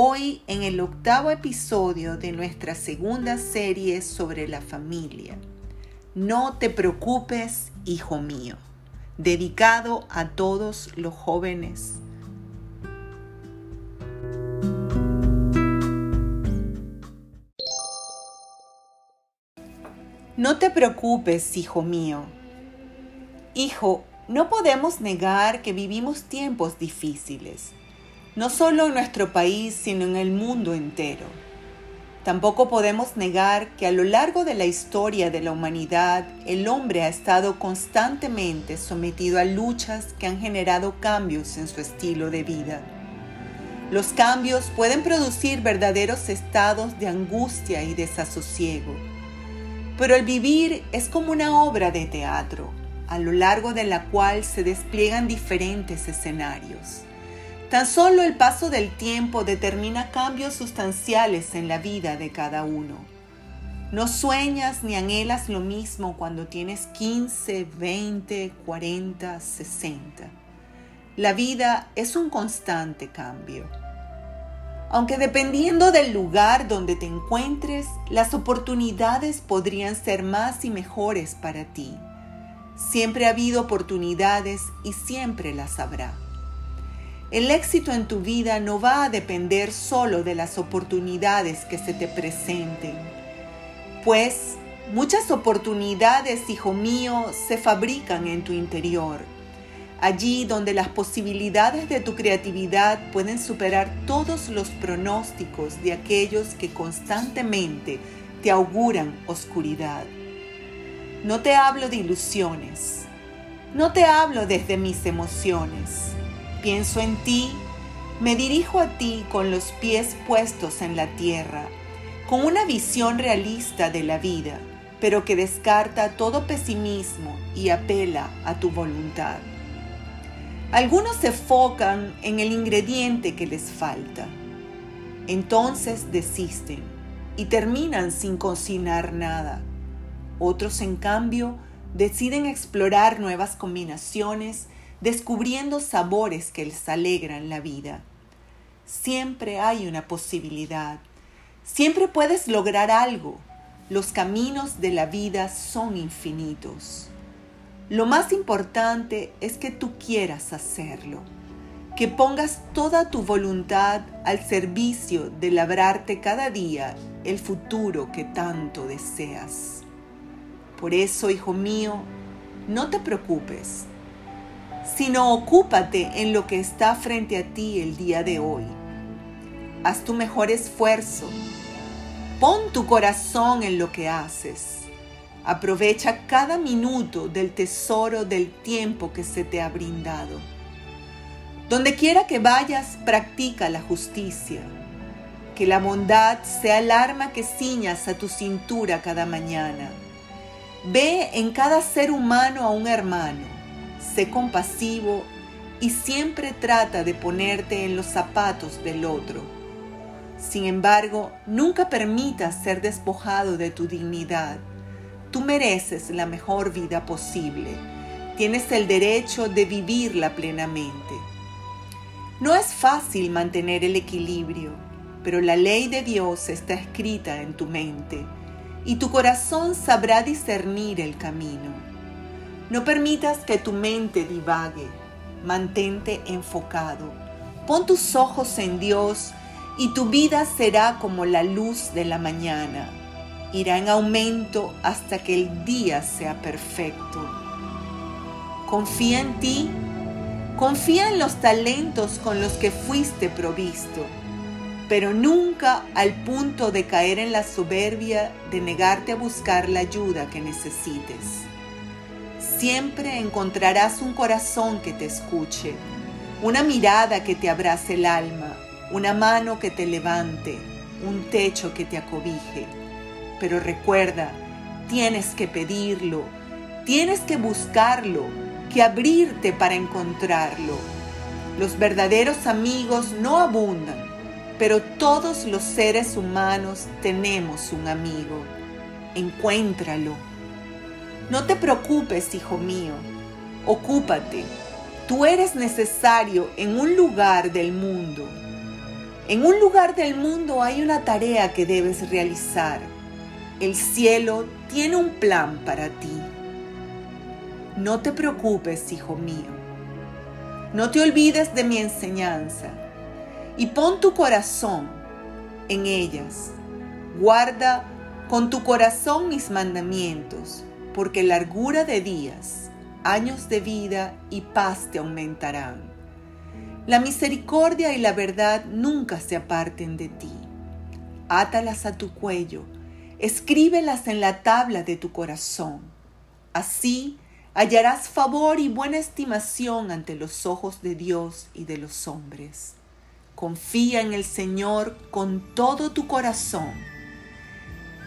Hoy en el octavo episodio de nuestra segunda serie sobre la familia. No te preocupes, hijo mío, dedicado a todos los jóvenes No te preocupes, hijo mío. Hijo, no podemos negar que vivimos tiempos difíciles, no solo en nuestro país, sino en el mundo entero. Tampoco podemos negar que a lo largo de la historia de la humanidad el hombre ha estado constantemente sometido a luchas que han generado cambios en su estilo de vida. Los cambios pueden producir verdaderos estados de angustia y desasosiego pero el vivir es como una obra de teatro, a lo largo de la cual se despliegan diferentes escenarios. Tan solo el paso del tiempo determina cambios sustanciales en la vida de cada uno. No sueñas ni anhelas lo mismo cuando tienes 15, 20, 40, 60. La vida es un constante cambio aunque dependiendo del lugar donde te encuentres, las oportunidades podrían ser más y mejores para ti. Siempre ha habido oportunidades y siempre las habrá. El éxito en tu vida no va a depender solo de las oportunidades que se te presenten, pues muchas oportunidades, hijo mío, se fabrican en tu interior allí donde las posibilidades de tu creatividad pueden superar todos los pronósticos de aquellos que constantemente te auguran oscuridad. No te hablo de ilusiones, no te hablo desde mis emociones. Pienso en ti, me dirijo a ti con los pies puestos en la tierra, con una visión realista de la vida, pero que descarta todo pesimismo y apela a tu voluntad. Algunos se enfocan en el ingrediente que les falta. Entonces desisten y terminan sin cocinar nada. Otros, en cambio, deciden explorar nuevas combinaciones, descubriendo sabores que les alegran la vida. Siempre hay una posibilidad. Siempre puedes lograr algo. Los caminos de la vida son infinitos. Lo más importante es que tú quieras hacerlo, que pongas toda tu voluntad al servicio de labrarte cada día el futuro que tanto deseas. Por eso, hijo mío, no te preocupes, sino ocúpate en lo que está frente a ti el día de hoy. Haz tu mejor esfuerzo. Pon tu corazón en lo que haces Aprovecha cada minuto del tesoro del tiempo que se te ha brindado. Donde quiera que vayas, practica la justicia. Que la bondad sea el arma que ciñas a tu cintura cada mañana. Ve en cada ser humano a un hermano. Sé compasivo y siempre trata de ponerte en los zapatos del otro. Sin embargo, nunca permitas ser despojado de tu dignidad Tú mereces la mejor vida posible. Tienes el derecho de vivirla plenamente. No es fácil mantener el equilibrio, pero la ley de Dios está escrita en tu mente y tu corazón sabrá discernir el camino. No permitas que tu mente divague. Mantente enfocado. Pon tus ojos en Dios y tu vida será como la luz de la mañana irá en aumento hasta que el día sea perfecto. Confía en ti, confía en los talentos con los que fuiste provisto, pero nunca al punto de caer en la soberbia de negarte a buscar la ayuda que necesites. Siempre encontrarás un corazón que te escuche, una mirada que te abrace el alma, una mano que te levante, un techo que te acobije. Pero recuerda, tienes que pedirlo, tienes que buscarlo, que abrirte para encontrarlo. Los verdaderos amigos no abundan, pero todos los seres humanos tenemos un amigo. Encuéntralo. No te preocupes, hijo mío. Ocúpate. Tú eres necesario en un lugar del mundo. En un lugar del mundo hay una tarea que debes realizar. El cielo tiene un plan para ti. No te preocupes, hijo mío. No te olvides de mi enseñanza y pon tu corazón en ellas. Guarda con tu corazón mis mandamientos, porque largura de días, años de vida y paz te aumentarán. La misericordia y la verdad nunca se aparten de ti. Átalas a tu cuello, escríbelas en la tabla de tu corazón. Así hallarás favor y buena estimación ante los ojos de Dios y de los hombres. Confía en el Señor con todo tu corazón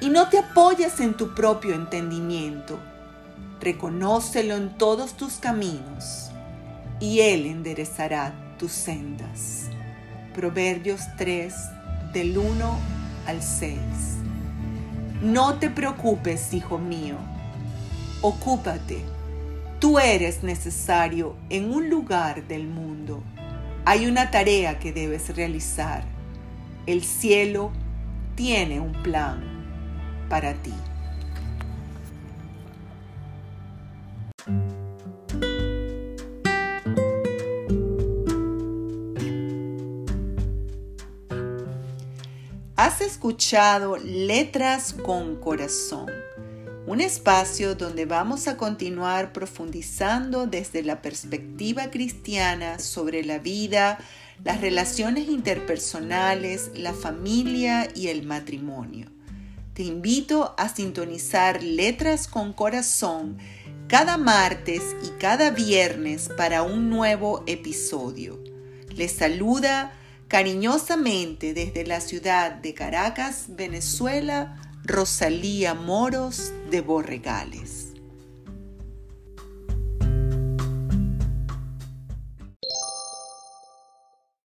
y no te apoyes en tu propio entendimiento. Reconócelo en todos tus caminos y Él enderezará tus sendas. Proverbios 3 del 1 al 6. No te preocupes, hijo mío. Ocúpate. Tú eres necesario en un lugar del mundo hay una tarea que debes realizar. El cielo tiene un plan para ti. Has escuchado Letras con Corazón un espacio donde vamos a continuar profundizando desde la perspectiva cristiana sobre la vida, las relaciones interpersonales, la familia y el matrimonio. Te invito a sintonizar Letras con Corazón cada martes y cada viernes para un nuevo episodio. Les saluda cariñosamente desde la ciudad de Caracas, Venezuela, Rosalía Moros de Borregales.